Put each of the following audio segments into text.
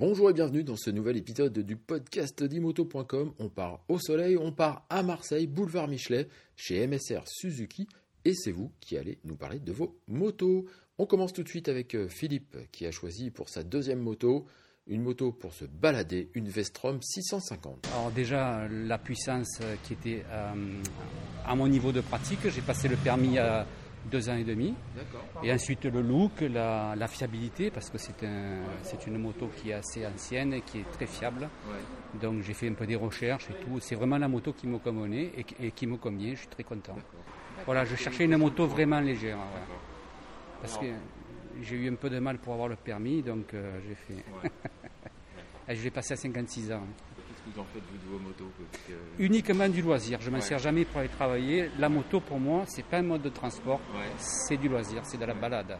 Bonjour et bienvenue dans ce nouvel épisode du podcast d'imoto.com. On part au soleil, on part à Marseille, boulevard Michelet, chez MSR Suzuki, et c'est vous qui allez nous parler de vos motos. On commence tout de suite avec euh, Philippe qui a choisi pour sa deuxième moto une moto pour se balader, une Vestrom 650. Alors déjà, la puissance qui était euh, à mon niveau de pratique, j'ai passé le permis à deux ans et demi. Et ensuite le look, la, fiabilité, parce que c'est un, une moto qui est assez ancienne et qui est très fiable. Donc j'ai fait un peu des recherches et tout. C'est vraiment la moto qui me convenait et, qui me convient. Je suis très content. Voilà, je cherchais une moto vraiment légère. Parce que j'ai eu un peu de mal pour avoir le permis, donc euh, j'ai fait. je l'ai passé à 56 ans vous en faites vous de vos motos Uniquement du loisir. Je ne m'en sers jamais pour aller travailler. La moto pour moi, c'est pas un mode de transport, c'est du loisir, c'est de la balade.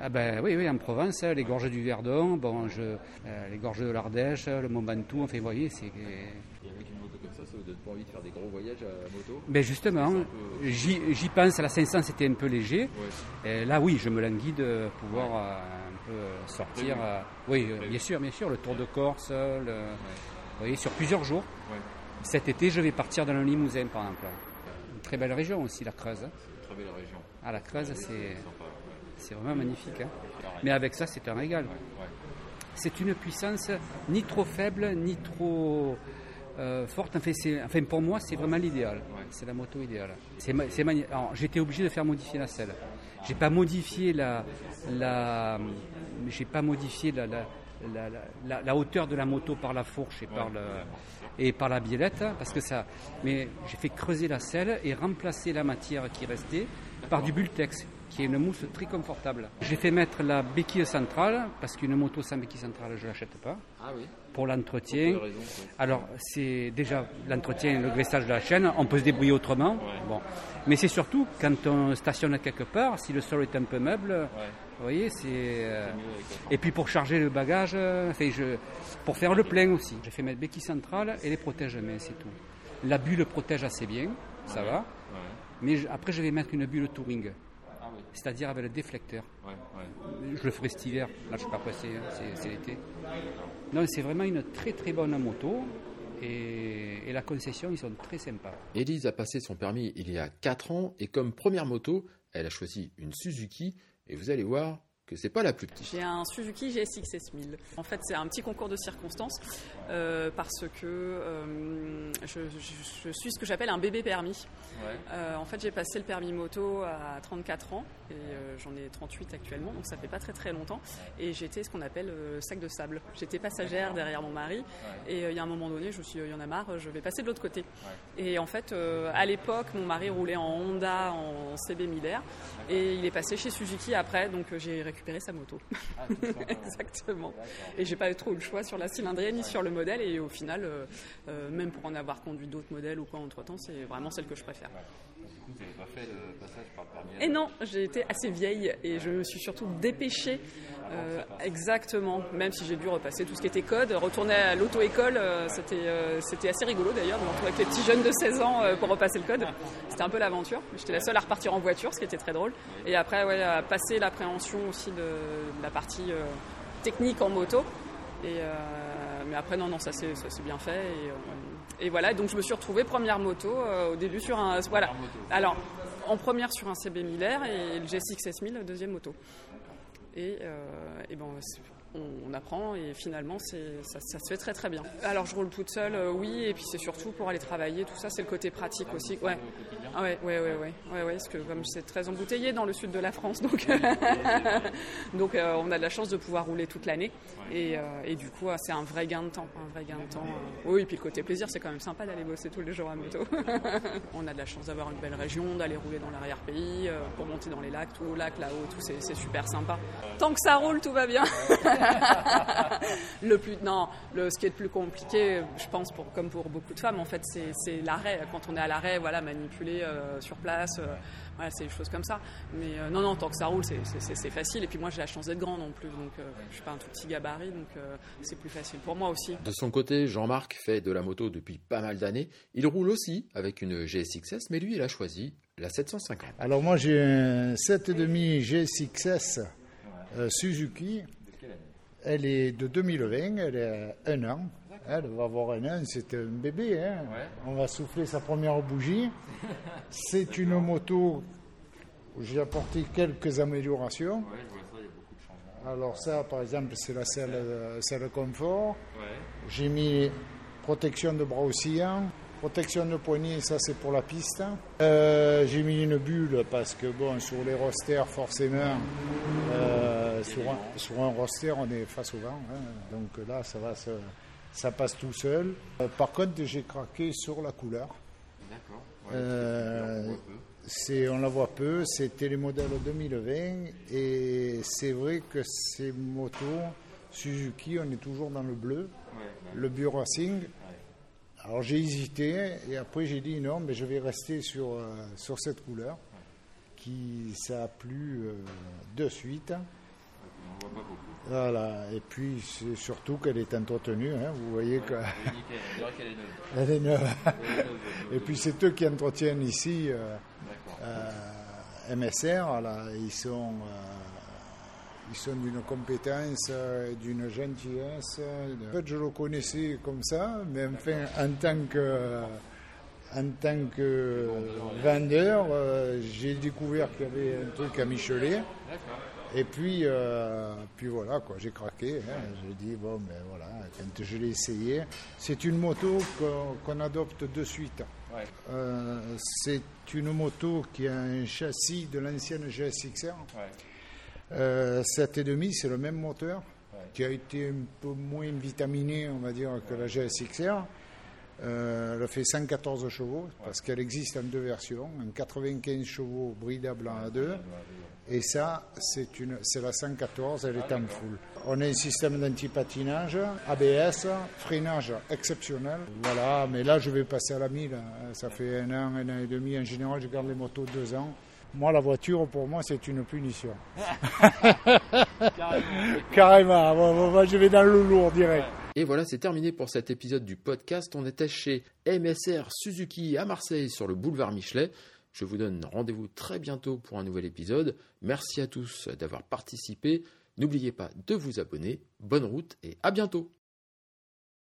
Ah ben oui, oui, en Provence, les gorges du Verdon, bon, je, euh, les gorges de l'Ardèche, le Mont Ventoux, enfin, vous voyez, c'est. Et avec une moto comme ça, ça vous donne pas envie de faire des gros voyages à moto? Ben justement, j'y pense, à la 500 c'était un peu léger. là, oui, je me languis de pouvoir euh, peu sortir. Euh, oui, bien sûr, bien sûr, le Tour de Corse, le, vous voyez, sur plusieurs jours. Cet été, je vais partir dans le Limousin, par exemple. Une très belle région aussi, la Creuse. Très belle région. Ah, la Creuse, c'est, c'est vraiment magnifique. Hein. Mais avec ça, c'est un régal. C'est une puissance ni trop faible, ni trop euh, forte. Enfin, enfin, pour moi, c'est vraiment l'idéal. C'est la moto idéale. J'étais obligé de faire modifier la selle. J'ai pas modifié la, la j'ai pas modifié la, la la, hauteur de la moto par la fourche et par, le, et par la biellette, parce que ça. Mais j'ai fait creuser la selle et remplacer la matière qui restait par du Bultex, qui est une mousse très confortable. J'ai fait mettre la béquille centrale, parce qu'une moto sans béquille centrale, je ne l'achète pas. Ah oui. Pour l'entretien. Alors, c'est déjà l'entretien, le graissage de la chaîne, on peut se débrouiller autrement. Bon. Mais c'est surtout quand on stationne quelque part, si le sol est un peu meuble, vous voyez, c'est. Euh, et puis pour charger le bagage, euh, je... pour faire le plein aussi. J'ai fait mettre béquille centrale et les protège-mains, c'est tout. La bulle protège assez bien, ça va. Mais après, je vais mettre une bulle touring. Ah c'est-à-dire avec le déflecteur. Je le ferai cet hiver, là je ne suis pas pressé, hein, c'est l'été. Non, c'est vraiment une très très bonne moto. Et, la concession, ils sont très sympas. Elise a passé son permis il y a 4 ans et comme première moto, elle a choisi une Suzuki et vous allez voir que c'est pas la plus petite. J'ai un Suzuki GSX 1000. En fait, c'est un petit concours de circonstances euh, parce que euh, je, suis ce que j'appelle un bébé permis. Euh, en fait, j'ai passé le permis moto à 34 ans et j'en ai 38 actuellement, donc ça fait pas très très longtemps. Et j'étais ce qu'on appelle sac de sable. J'étais passagère derrière mon mari et il y a un moment donné, je me suis dit, il y en a marre, je vais passer de l'autre côté. Et en fait, à l'époque, mon mari roulait en Honda en CB Miller et il est passé chez Suzuki après, donc j'ai récupérer sa moto. Ah, Exactement. Et j'ai pas trop eu le choix sur la cylindrienne ni sur le modèle. Et au final, euh, euh, même pour en avoir conduit d'autres modèles ou quoi entre temps, c'est vraiment celle que je préfère. Pas fait le passage par permis Et non, j'ai été assez vieille et je me suis surtout dépêchée. Euh, exactement, même si j'ai dû repasser tout ce qui était code, retourner à l'auto-école, c'était, c'était assez rigolo d'ailleurs, de me retrouver avec les petits jeunes de 16 ans pour repasser le code. C'était un peu l'aventure. J'étais la seule à repartir en voiture, ce qui était très drôle. Et après, ouais, à passer l'appréhension aussi de, la partie euh, technique en moto. Et, euh, mais après, non, non, ça c'est bien fait. Et, euh, et, voilà, donc je me suis retrouvée première moto au début sur un. Voilà. Alors, en première sur un CB Miller et le GSX S1000, deuxième moto. Et, et bon, on, apprend et finalement ça, ça, se fait très très bien. Alors je roule toute seule, euh, oui, et puis c'est surtout pour aller travailler, tout ça, c'est le côté pratique aussi. Ouais. Ah ouais, ouais, ouais, ouais, ouais, ouais, parce que comme c'est très embouteillé dans le sud de la France, donc, donc euh, on a de la chance de pouvoir rouler toute l'année. Et, euh, et, du coup, c'est un vrai gain de temps, un vrai gain de temps. Oui, et puis le côté plaisir, c'est quand même sympa d'aller bosser tous les jours à moto. on a de la chance d'avoir une belle région, d'aller rouler dans l'arrière-pays, pour monter dans les lacs, tout lac là-haut, tout c'est super sympa. Tant que ça roule, tout va bien. Le plus, non, le, ce qui est le plus compliqué, je pense, pour, comme pour beaucoup de femmes, en fait, c'est l'arrêt. Quand on est à l'arrêt, voilà, manipuler euh, sur place, euh, voilà, c'est des choses comme ça. Mais euh, non, non, tant que ça roule, c'est facile. Et puis moi, j'ai la chance d'être grand non plus, donc je suis pas un tout petit gabarit, donc c'est plus facile pour moi aussi. De son côté, Jean-Marc fait de la moto depuis pas mal d'années. Il roule aussi avec une GSXS, mais lui, il a choisi la 750. Alors moi, j'ai un 7,5 GSXS Suzuki Elle est de 2020, elle est un an. Elle va avoir un an, c'est un bébé. Hein. On va souffler sa première bougie. C'est une moto où j'ai apporté quelques améliorations. Alors ça, par exemple, c'est la selle, euh, selle confort. J'ai mis protection de bras oscillants, protection de poignet, ça c'est pour la piste. Euh, j'ai mis une bulle parce que bon, sur les rosters, forcément, euh, sur, un, sur, un, roster, on est face au vent. Hein. donc là, ça va, ça, ça passe tout seul. par contre, j'ai craqué sur la couleur. D'accord. C'est, on la voit peu, c'était les modèles 2020 et c'est vrai que ces motos Suzuki, on est toujours dans le bleu, le Bio Racing. Alors j'ai hésité et après j'ai dit non, mais je vais rester sur, euh, sur cette couleur qui ça a plu euh, de suite. Voilà, et puis c'est surtout qu'elle est entretenue, hein. vous voyez que. Elle est neuve. et puis c'est eux qui entretiennent ici. Euh, euh, MSR, ils sont, euh, ils sont d'une compétence, d'une gentillesse. En fait, je le connaissais comme ça, mais enfin, en tant que, en tant que vendeur, j'ai découvert qu'il y avait un truc à Michelet. Et puis, puis voilà, quoi, j'ai craqué. Hein. j'ai dit, bon, mais voilà, quand je l'ai essayé, c'est une moto qu'on adopte de suite. Euh, c'est une moto qui a un châssis de l'ancienne GSXR. Ouais. Euh, 7,5, c'est le même moteur qui a été un peu moins vitaminé, on va dire, que la GSXR. Euh, elle fait 114 chevaux parce qu'elle existe en deux versions, un 95 chevaux bridable en A2 et ça, c'est, une, c'est la 114, elle est en full. On a un système d'antipatinage, ABS, freinage exceptionnel. Voilà, mais là, je vais passer à la 1000. Ça fait un an, un an et demi. En général, je garde les motos deux ans. Moi, la voiture, pour moi, c'est une punition. Carrément. Moi, je vais dans le lourd direct. Et voilà, c'est terminé pour cet épisode du podcast. On était chez MSR Suzuki à Marseille sur le boulevard Michelet. Je vous donne rendez-vous très bientôt pour un nouvel épisode. Merci à tous d'avoir participé. N'oubliez pas de vous abonner. Bonne route et à bientôt.